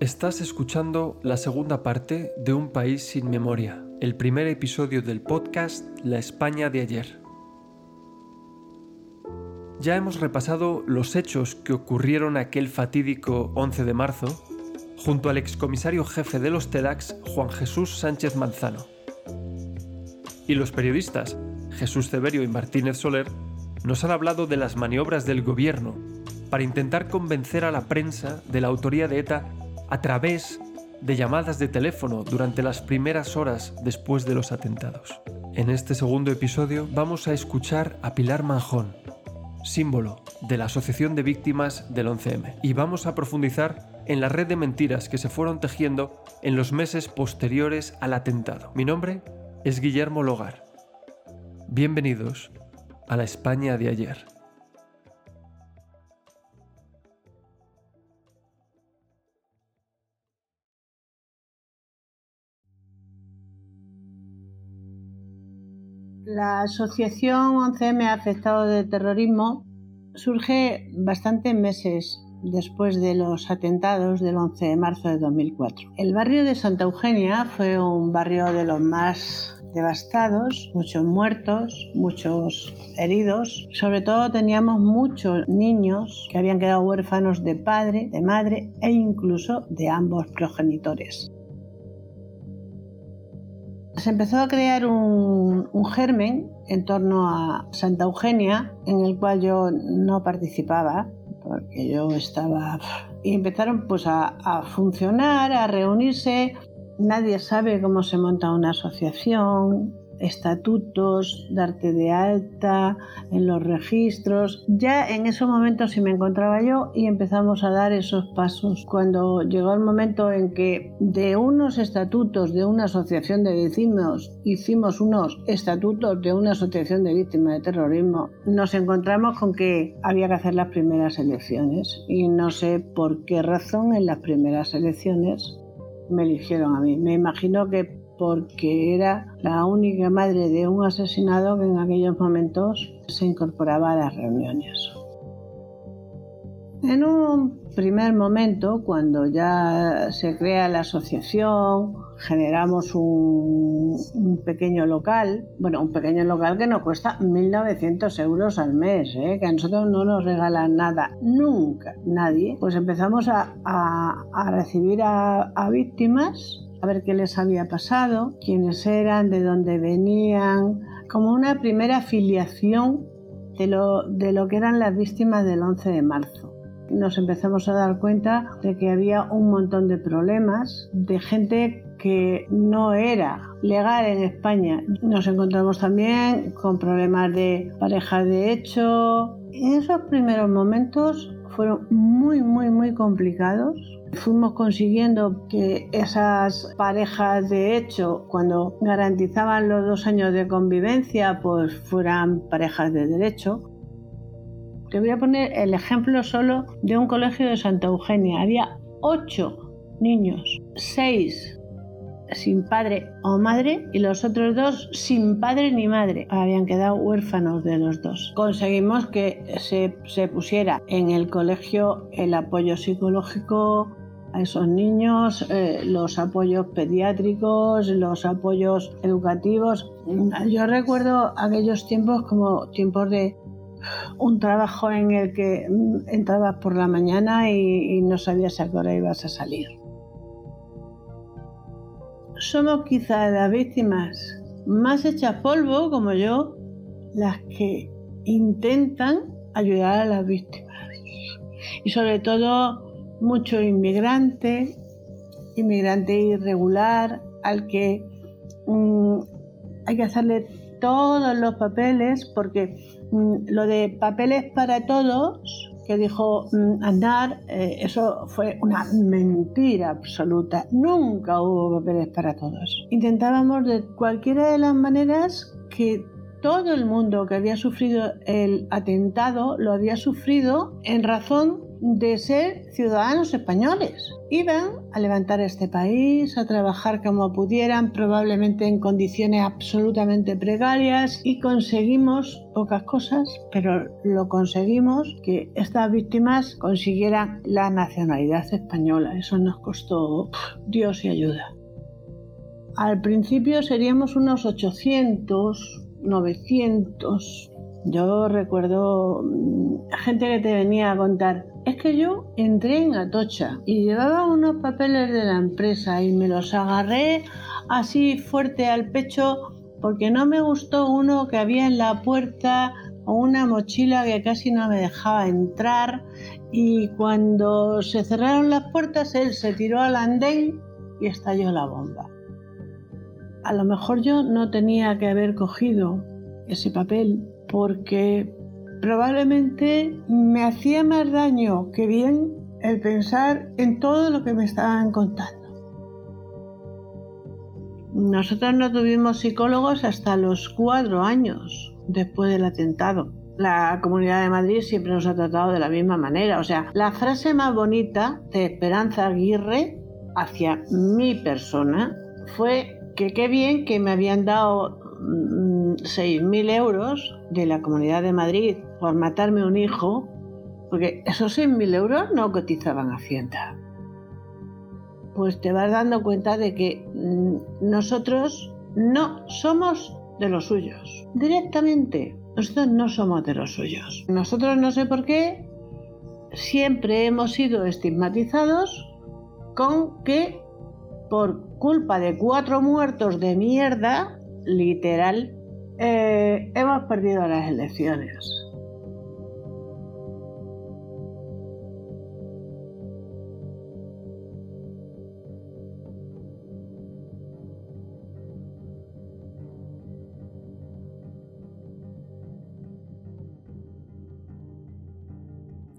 Estás escuchando la segunda parte de Un País sin Memoria, el primer episodio del podcast La España de ayer. Ya hemos repasado los hechos que ocurrieron aquel fatídico 11 de marzo junto al excomisario jefe de los TEDx, Juan Jesús Sánchez Manzano. Y los periodistas, Jesús Severio y Martínez Soler, nos han hablado de las maniobras del gobierno para intentar convencer a la prensa de la autoría de ETA a través de llamadas de teléfono durante las primeras horas después de los atentados. En este segundo episodio vamos a escuchar a Pilar Manjón, símbolo de la Asociación de Víctimas del 11M, y vamos a profundizar en la red de mentiras que se fueron tejiendo en los meses posteriores al atentado. Mi nombre es Guillermo Logar. Bienvenidos a la España de ayer. La asociación 11M afectado de terrorismo surge bastantes meses después de los atentados del 11 de marzo de 2004. El barrio de Santa Eugenia fue un barrio de los más devastados, muchos muertos, muchos heridos. Sobre todo teníamos muchos niños que habían quedado huérfanos de padre, de madre e incluso de ambos progenitores se empezó a crear un, germen en torno a Santa Eugenia, en el cual yo no participaba, porque yo estaba... Y empezaron pues a, a funcionar, a reunirse. Nadie sabe cómo se monta una asociación, estatutos, darte de alta en los registros. Ya en esos momentos sí me encontraba yo y empezamos a dar esos pasos. Cuando llegó el momento en que de unos estatutos de una asociación de vecinos hicimos unos estatutos de una asociación de víctimas de terrorismo, nos encontramos con que había que hacer las primeras elecciones y no sé por qué razón en las primeras elecciones me eligieron a mí. Me imagino que porque era la única madre de un asesinado que en aquellos momentos se incorporaba a las reuniones. En un primer momento, cuando ya se crea la asociación, generamos un, pequeño local, bueno, un pequeño local que nos cuesta 1.900 euros al mes, ¿eh? que a nosotros no nos regalan nada, nunca, nadie, pues empezamos a, recibir a víctimas a ver qué les había pasado, quiénes eran, de dónde venían, como una primera afiliación de lo, de lo que eran las víctimas del 11 de marzo. Nos empezamos a dar cuenta de que había un montón de problemas, de gente que no era legal en España. Nos encontramos también con problemas de parejas de hecho. En esos primeros momentos fueron muy, muy, muy complicados Fuimos consiguiendo que esas parejas de hecho, cuando garantizaban los dos años de convivencia, pues fueran parejas de derecho. Te voy a poner el ejemplo solo de un colegio de Santa Eugenia. Había ocho niños, seis sin padre o madre y los otros dos sin padre ni madre. Habían quedado huérfanos de los dos. Conseguimos que se, se pusiera en el colegio el apoyo psicológico a esos niños, eh, los apoyos pediátricos, los apoyos educativos. Yo recuerdo aquellos tiempos como tiempos de un trabajo en el que entrabas por la mañana y, y no sabías a qué hora ibas a salir. Somos quizás las víctimas más hechas polvo, como yo, las que intentan ayudar a las víctimas. Y sobre todo mucho inmigrante, inmigrante irregular, al que mm, hay que hacerle todos los papeles, porque mm, lo de papeles para todos, que dijo mm, Andar, eh, eso fue una mentira absoluta. Nunca hubo papeles para todos. Intentábamos de cualquiera de las maneras que todo el mundo que había sufrido el atentado lo había sufrido en razón de ser ciudadanos españoles. Iban a levantar este país, a trabajar como pudieran, probablemente en condiciones absolutamente precarias y conseguimos pocas cosas, pero lo conseguimos que estas víctimas consiguieran la nacionalidad española. Eso nos costó Dios y ayuda. Al principio seríamos unos 800, 900. Yo recuerdo mm, gente que te venía a contar, es que yo entré en Atocha y llevaba unos papeles de la empresa y me los agarré así fuerte al pecho porque no me gustó uno que había en la puerta o una mochila que casi no me dejaba entrar y cuando se cerraron las puertas él se tiró al andén y estalló la bomba. A lo mejor yo no tenía que haber cogido ese papel porque probablemente me hacía más daño que bien el pensar en todo lo que me estaban contando. Nosotros no tuvimos psicólogos hasta los cuatro años después del atentado. La Comunidad de Madrid siempre nos ha tratado de la misma manera. O sea, la frase más bonita de Esperanza Aguirre hacia mi persona fue que qué bien que me habían dado 6.000 mm, euros de la Comunidad de Madrid por matarme un hijo, porque esos 6.000 euros no cotizaban Hacienda. Pues te vas dando cuenta de que mm, nosotros no somos de los suyos. Directamente, nosotros no somos de los suyos. Nosotros no sé por qué siempre hemos sido estigmatizados con que por culpa de cuatro muertos de mierda, literal, eh, hemos perdido las elecciones.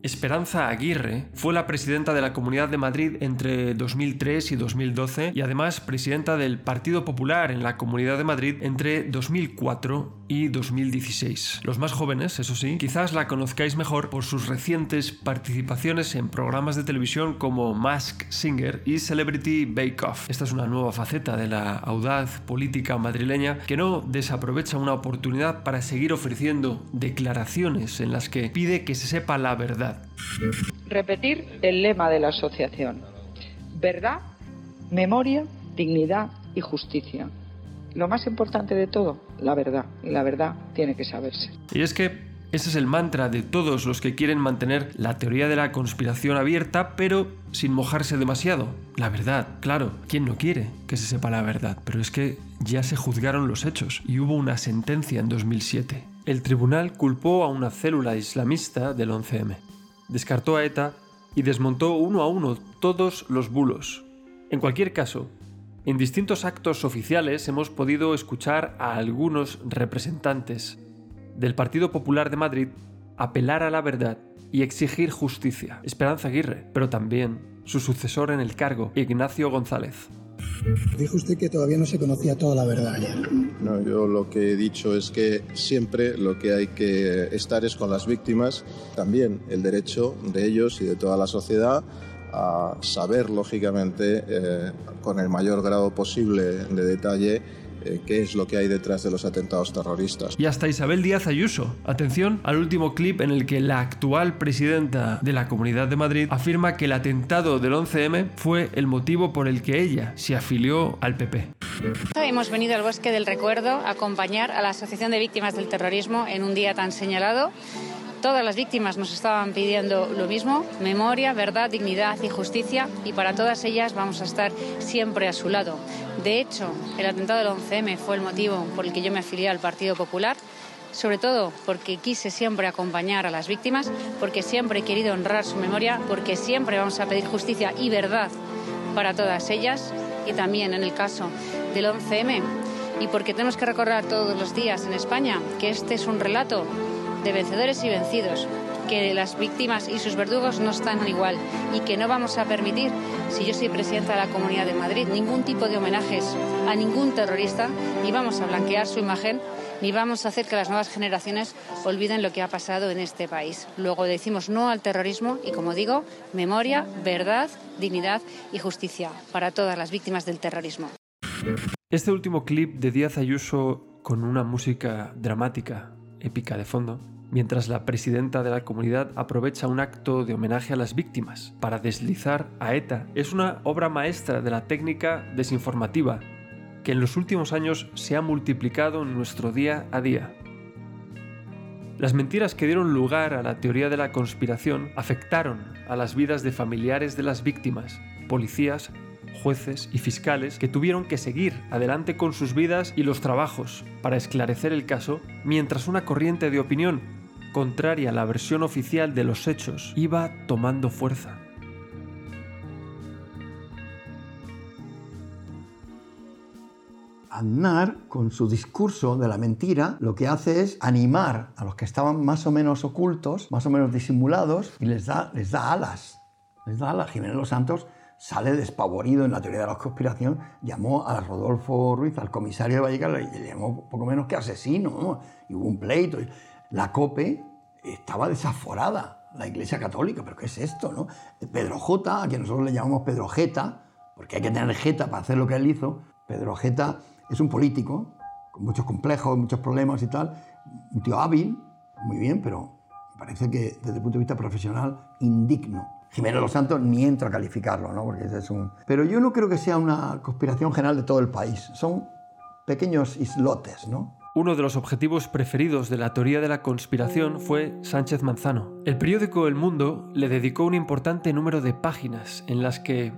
Esperanza Aguirre fue la presidenta de la Comunidad de Madrid entre 2003 y 2012 y además presidenta del Partido Popular en la Comunidad de Madrid entre 2004 y 2016. Los más jóvenes, eso sí, quizás la conozcáis mejor por sus recientes participaciones en programas de televisión como Mask Singer y Celebrity Bake Off. Esta es una nueva faceta de la audaz política madrileña que no desaprovecha una oportunidad para seguir ofreciendo declaraciones en las que pide que se sepa la verdad Repetir el lema de la asociación. Verdad, memoria, dignidad y justicia. Lo más importante de todo, la verdad. Y la verdad tiene que saberse. Y es que ese es el mantra de todos los que quieren mantener la teoría de la conspiración abierta, pero sin mojarse demasiado. La verdad, claro, ¿quién no quiere que se sepa la verdad? Pero es que ya se juzgaron los hechos y hubo una sentencia en 2007. El tribunal culpó a una célula islamista del 11M descartó a ETA y desmontó uno a uno todos los bulos. En cualquier caso, en distintos actos oficiales hemos podido escuchar a algunos representantes del Partido Popular de Madrid apelar a la verdad y exigir justicia. Esperanza Aguirre, pero también su sucesor en el cargo, Ignacio González. Dijo usted que todavía no se conocía toda la verdad ayer. No, yo lo que he dicho es que siempre lo que hay que estar es con las víctimas, también el derecho de ellos y de toda la sociedad a saber, lógicamente, eh, con el mayor grado posible de detalle, eh, qué es lo que hay detrás de los atentados terroristas. Y hasta Isabel Díaz Ayuso. Atención al último clip en el que la actual presidenta de la Comunidad de Madrid afirma que el atentado del 11M fue el motivo por el que ella se afilió al PP. Hemos venido al Bosque del Recuerdo a acompañar a la Asociación de Víctimas del Terrorismo en un día tan señalado Todas las víctimas nos estaban pidiendo lo mismo, memoria, verdad, dignidad y justicia, y para todas ellas vamos a estar siempre a su lado. De hecho, el atentado del 11M fue el motivo por el que yo me afilié al Partido Popular, sobre todo porque quise siempre acompañar a las víctimas, porque siempre he querido honrar su memoria, porque siempre vamos a pedir justicia y verdad para todas ellas, y también en el caso del 11M, y porque tenemos que recordar todos los días en España que este es un relato de vencedores y vencidos, que las víctimas y sus verdugos no están igual y que no vamos a permitir, si yo soy presidenta de la Comunidad de Madrid, ningún tipo de homenajes a ningún terrorista ni vamos a blanquear su imagen ni vamos a hacer que las nuevas generaciones olviden lo que ha pasado en este país. Luego decimos no al terrorismo y, como digo, memoria, verdad, dignidad y justicia para todas las víctimas del terrorismo. Este último clip de Díaz Ayuso con una música dramática, épica de fondo, mientras la presidenta de la comunidad aprovecha un acto de homenaje a las víctimas para deslizar a ETA, es una obra maestra de la técnica desinformativa que en los últimos años se ha multiplicado en nuestro día a día. Las mentiras que dieron lugar a la teoría de la conspiración afectaron a las vidas de familiares de las víctimas, policías, jueces y fiscales que tuvieron que seguir adelante con sus vidas y los trabajos para esclarecer el caso, mientras una corriente de opinión, contraria a la versión oficial de los hechos, iba tomando fuerza. Aznar, con su discurso de la mentira, lo que hace es animar a los que estaban más o menos ocultos, más o menos disimulados, y les da, les da alas. Les da alas. Jiménez Los Santos sale despavorido en la teoría de la conspiración, llamó a Rodolfo Ruiz, al comisario de Vallecas, y le llamó poco menos que asesino, y hubo un pleito. La COPE estaba desaforada, la Iglesia Católica, pero ¿qué es esto? No? Pedro J, a quien nosotros le llamamos Pedro Jeta, porque hay que tener Jeta para hacer lo que él hizo, Pedro Jeta es un político con muchos complejos, muchos problemas y tal, un tío hábil, muy bien, pero me parece que desde el punto de vista profesional, indigno. Jiménez Los Santos ni entro a calificarlo, ¿no? Porque ese es un... Pero yo no creo que sea una conspiración general de todo el país. Son pequeños islotes, ¿no? Uno de los objetivos preferidos de la teoría de la conspiración fue Sánchez Manzano. El periódico El Mundo le dedicó un importante número de páginas en las que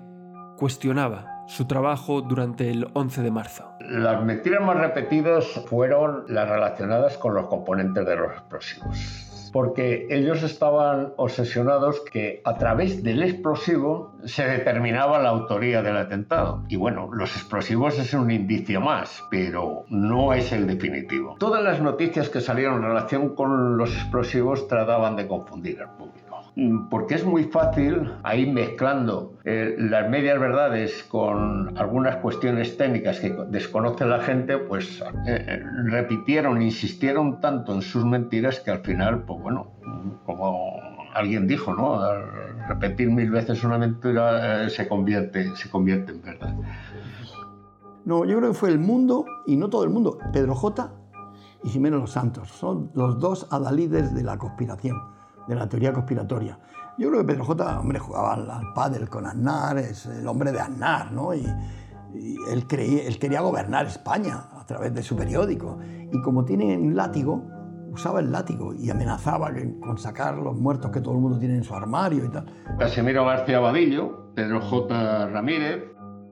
cuestionaba su trabajo durante el 11 de marzo. Las mentiras más repetidas fueron las relacionadas con los componentes de los explosivos porque ellos estaban obsesionados que a través del explosivo se determinaba la autoría del atentado. Y bueno, los explosivos es un indicio más, pero no es el definitivo. Todas las noticias que salieron en relación con los explosivos trataban de confundir al público. Mm, porque es muy fácil ahí mezclando eh, las medias verdades con algunas cuestiones técnicas que desconoce la gente, pues eh, eh, repitieron, insistieron tanto en sus mentiras que al final, pues bueno, como alguien dijo, ¿no? repetir mil veces una mentira se, convierte, se convierte en verdad. No, yo creo que fue el mundo, y no todo el mundo, Pedro J. y Jiménez Los Santos, son los dos adalides de la conspiración de la teoría conspiratoria. Yo creo que Pedro J. Hombre, jugaba al, pádel con Aznar, es el hombre de Aznar, ¿no? Y, él, creía, él quería gobernar España a través de su periódico. Y como tiene un látigo, usaba el látigo y amenazaba con sacar los muertos que todo el mundo tiene en su armario y tal. Casimiro García Badillo, Pedro J. Ramírez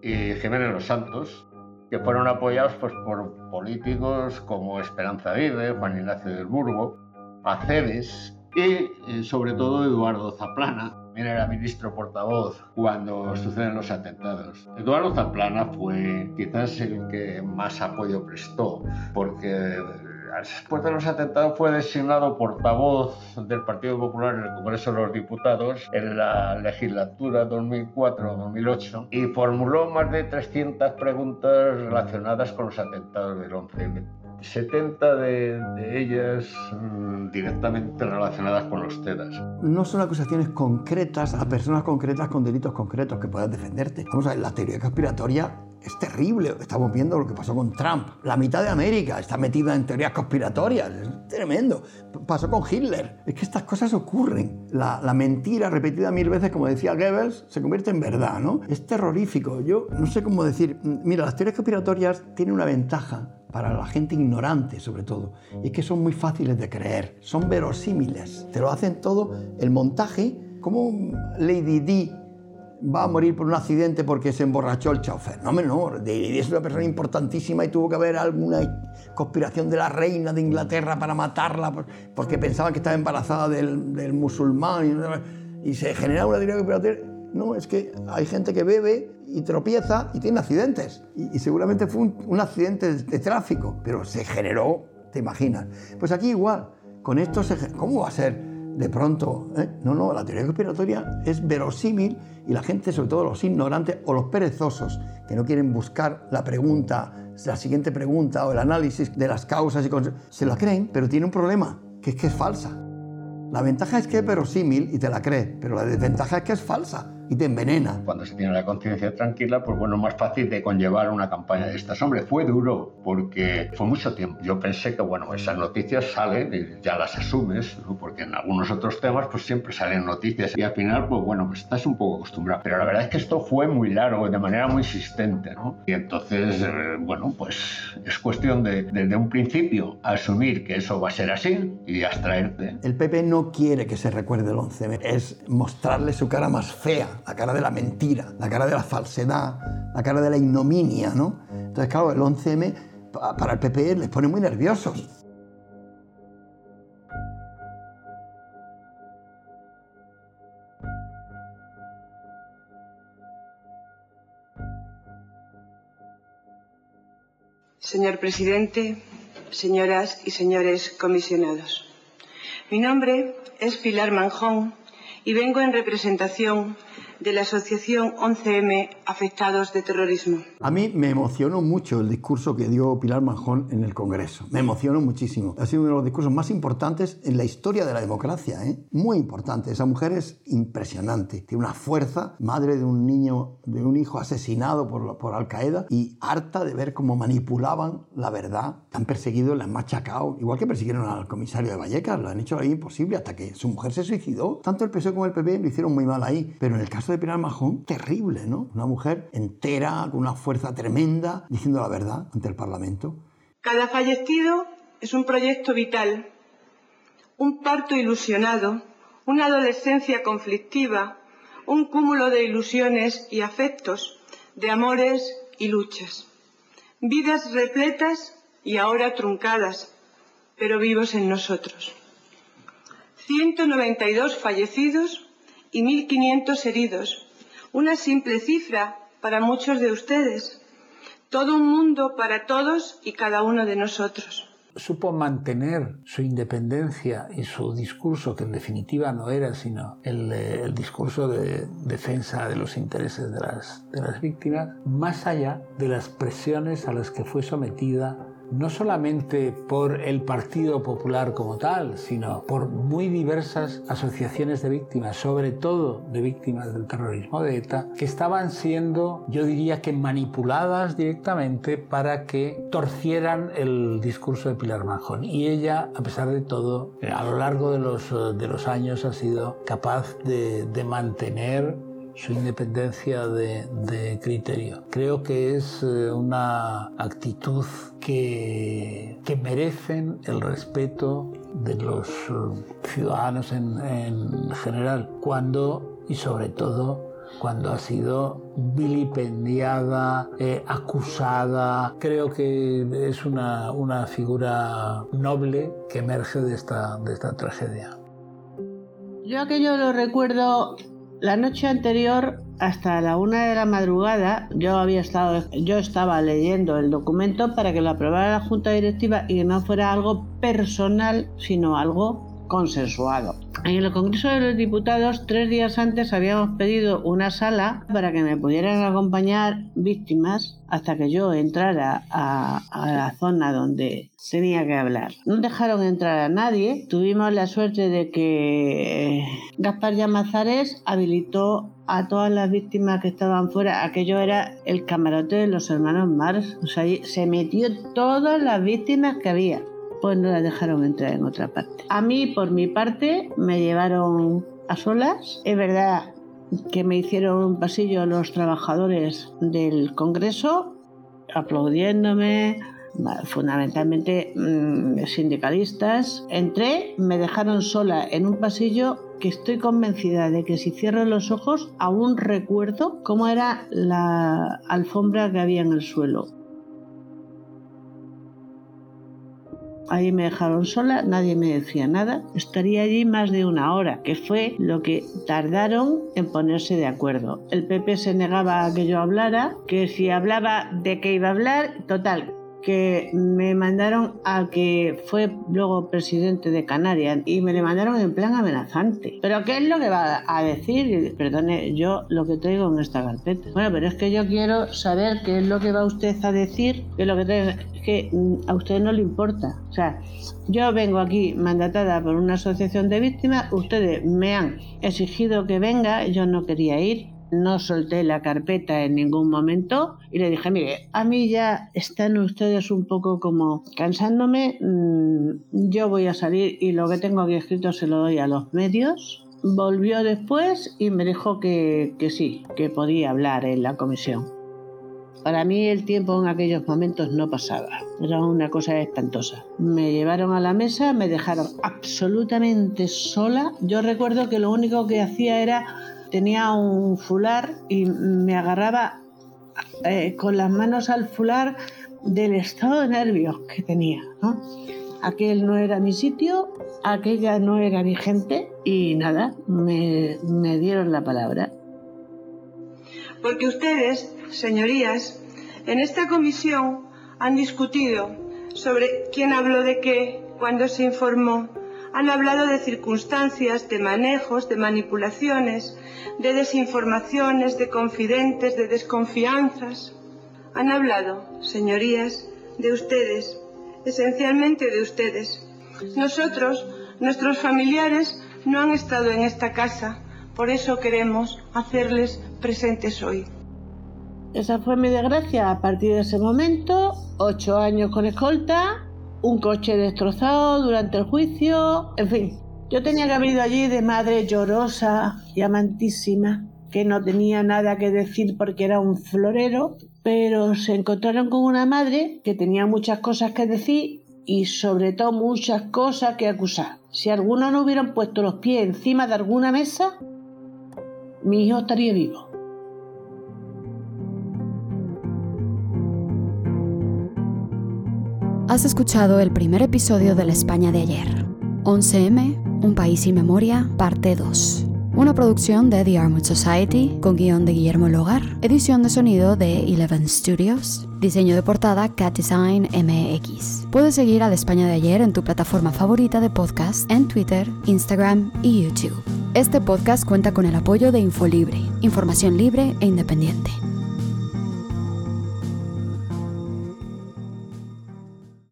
y Jiménez Los Santos, que fueron apoyados pues, por políticos como Esperanza Aguirre, Juan Ignacio del Burgo, Aceves, y eh, sobre todo Eduardo Zaplana, era ministro portavoz cuando suceden los atentados. Eduardo Zaplana fue quizás el que más apoyo prestó, porque después de los atentados fue designado portavoz del Partido Popular en el Congreso de los Diputados en la legislatura 2004-2008 y formuló más de 300 preguntas relacionadas con los atentados del 11 70 de, ellas mm, directamente relacionadas con los TEDAS. No son acusaciones concretas a personas concretas con delitos concretos que puedas defenderte. Vamos a ver, la teoría conspiratoria es terrible. Estamos viendo lo que pasó con Trump. La mitad de América está metida en teorías conspiratorias. Es tremendo. Pasó con Hitler. Es que estas cosas ocurren. La, la, mentira repetida mil veces, como decía Goebbels, se convierte en verdad, ¿no? Es terrorífico. Yo no sé cómo decir. Mira, las teorías conspiratorias tienen una ventaja para la gente ignorante sobre todo, y es que son muy fáciles de creer, son verosímiles, te lo hacen todo el montaje, como Lady Di va a morir por un accidente porque se emborrachó el chofer. No, no, Lady Di es una persona importantísima y tuvo que haber alguna conspiración de la reina de Inglaterra para matarla porque pensaban que estaba embarazada del, musulmán y, se genera una teoría no, es que hay gente que bebe y tropieza y tiene accidentes. Y, seguramente fue un, accidente de, tráfico, pero se generó, te imaginas. Pues aquí igual, con esto, se, ¿cómo va a ser de pronto, ¿eh? no, no, la teoría conspiratoria es verosímil y la gente, sobre todo los ignorantes o los perezosos, que no quieren buscar la pregunta, la siguiente pregunta o el análisis de las causas y se la creen, pero tiene un problema, que es que es falsa. La ventaja es que es verosímil y te la crees, pero la desventaja es que es falsa y te envenena. Cuando se tiene la conciencia tranquila, pues bueno, más fácil de conllevar una campaña de estas. Hombre, fue duro porque fue mucho tiempo. Yo pensé que, bueno, esas noticias salen y ya las asumes, porque en algunos otros temas pues siempre salen noticias y al final, pues bueno, pues estás un poco acostumbrado. Pero la verdad es que esto fue muy largo, de manera muy insistente, ¿no? Y entonces, eh, bueno, pues es cuestión de, desde un principio, asumir que eso va a ser así y abstraerte. El PP no quiere que se recuerde el 11M, es mostrarle su cara más fea la cara de la mentira, la cara de la falsedad, la cara de la ignominia, ¿no? Entonces, claro, el 11M para el PP les pone muy nerviosos. Señor presidente, señoras y señores comisionados. Mi nombre es Pilar Manjón y vengo en representación de la Asociación 11M Afectados de Terrorismo. A mí me emocionó mucho el discurso que dio Pilar Manjón en el Congreso. Me emocionó muchísimo. Ha sido uno de los discursos más importantes en la historia de la democracia. ¿eh? Muy importante. Esa mujer es impresionante. Tiene una fuerza, madre de un niño, de un hijo asesinado por, por Al Qaeda y harta de ver cómo manipulaban la verdad. Han perseguido, la han machacado. Igual que persiguieron al comisario de Vallecas, lo han hecho ahí imposible hasta que su mujer se suicidó. Tanto el PSOE como el PP lo hicieron muy mal ahí. Pero en el caso de Pilar Majón, terrible, ¿no? Una mujer entera, con una fuerza tremenda, diciendo la verdad ante el Parlamento. Cada fallecido es un proyecto vital, un parto ilusionado, una adolescencia conflictiva, un cúmulo de ilusiones y afectos, de amores y luchas. Vidas repletas y ahora truncadas, pero vivos en nosotros. 192 fallecidos y 1.500 heridos. Una simple cifra para muchos de ustedes. Todo un mundo para todos y cada uno de nosotros. Supo mantener su independencia y su discurso, que en definitiva no era sino el, el discurso de defensa de los intereses de las, de las víctimas, más allá de las presiones a las que fue sometida no solamente por el Partido Popular como tal, sino por muy diversas asociaciones de víctimas, sobre todo de víctimas del terrorismo de ETA, que estaban siendo, yo diría que manipuladas directamente para que torcieran el discurso de Pilar Manjón. Y ella, a pesar de todo, a lo largo de los, de los años ha sido capaz de, de mantener su independencia de, criterio. Creo que es eh, una actitud que, que merecen el respeto de los eh, ciudadanos en, general, cuando y sobre todo cuando ha sido vilipendiada, eh, acusada. Creo que es una, una, figura noble que emerge de esta, de esta tragedia. Yo aquello lo recuerdo la noche anterior, hasta la una de la madrugada, yo había estado, yo estaba leyendo el documento para que lo aprobara la Junta Directiva y que no fuera algo personal, sino algo consensuado. En el Congreso de los Diputados, tres días antes habíamos pedido una sala para que me pudieran acompañar víctimas hasta que yo entrara a, la zona donde tenía que hablar. No dejaron entrar a nadie. Tuvimos la suerte de que Gaspar Llamazares habilitó a todas las víctimas que estaban fuera. Aquello era el camarote de los hermanos Mars. O sea, se metió todas las víctimas que había. Pues no las dejaron entrar en otra parte. A mí, por mi parte, me llevaron a solas. Es verdad que me hicieron un pasillo los trabajadores del Congreso aplaudiéndome, fundamentalmente mm, sindicalistas. Entré, me dejaron sola en un pasillo que estoy convencida de que si cierro los ojos aún recuerdo cómo era la alfombra que había en el suelo. Ahí me dejaron sola, nadie me decía nada. Estaría allí más de una hora, que fue lo que tardaron en ponerse de acuerdo. El PP se negaba a que yo hablara, que si hablaba de qué iba a hablar, total, que me mandaron al que fue luego presidente de Canarias y me le mandaron en plan amenazante. ¿Pero qué es lo que va a decir? Perdone, yo lo que traigo en esta carpeta. Bueno, pero es que yo quiero saber qué es lo que va usted a decir, qué es lo que traigo. Es que mm, a usted no le importa. O sea, yo vengo aquí mandatada por una asociación de víctimas, ustedes me han exigido que venga, yo no quería ir, no solté la carpeta en ningún momento y le dije, mire, a mí ya están ustedes un poco como cansándome, mm, yo voy a salir y lo que tengo aquí escrito se lo doy a los medios. Volvió después y me dijo que, que sí, que podía hablar en la comisión. Para mí el tiempo en aquellos momentos no pasaba, era una cosa espantosa. Me llevaron a la mesa, me dejaron absolutamente sola. Yo recuerdo que lo único que hacía era tenía un fular y me agarraba eh, con las manos al fular del estado de nervios que tenía. Aquel no era mi sitio, aquella no era mi gente y nada, me, me dieron la palabra. Porque ustedes, señorías, en esta comisión han discutido sobre quién habló de qué, cuándo se informó, han hablado de circunstancias, de manejos, de manipulaciones, de desinformaciones, de confidentes, de desconfianzas. Han hablado, señorías, de ustedes, esencialmente de ustedes. Nosotros, nuestros familiares, no han estado en esta casa, por eso queremos hacerles presentes hoy. Esa fue mi desgracia a partir de ese momento, ocho años con escolta, un coche destrozado durante el juicio, en fin. Yo tenía que haber ido allí de madre llorosa y amantísima, que no tenía nada que decir porque era un florero, pero se encontraron con una madre que tenía muchas cosas que decir y sobre todo muchas cosas que acusar. Si alguno no hubieran puesto los pies encima de alguna mesa, mi hijo estaría vivo. Has escuchado el primer episodio de la España de ayer. 11M, Un País sin Memoria, parte 2. Una producción de The Armored Society, con guion de Guillermo Logar, edición de sonido de Eleven Studios, diseño de portada Cat Design MX. Puedes seguir a la España de ayer en tu plataforma favorita de podcast en Twitter, Instagram y YouTube. Este podcast cuenta con el apoyo de Infolibre, información libre e independiente.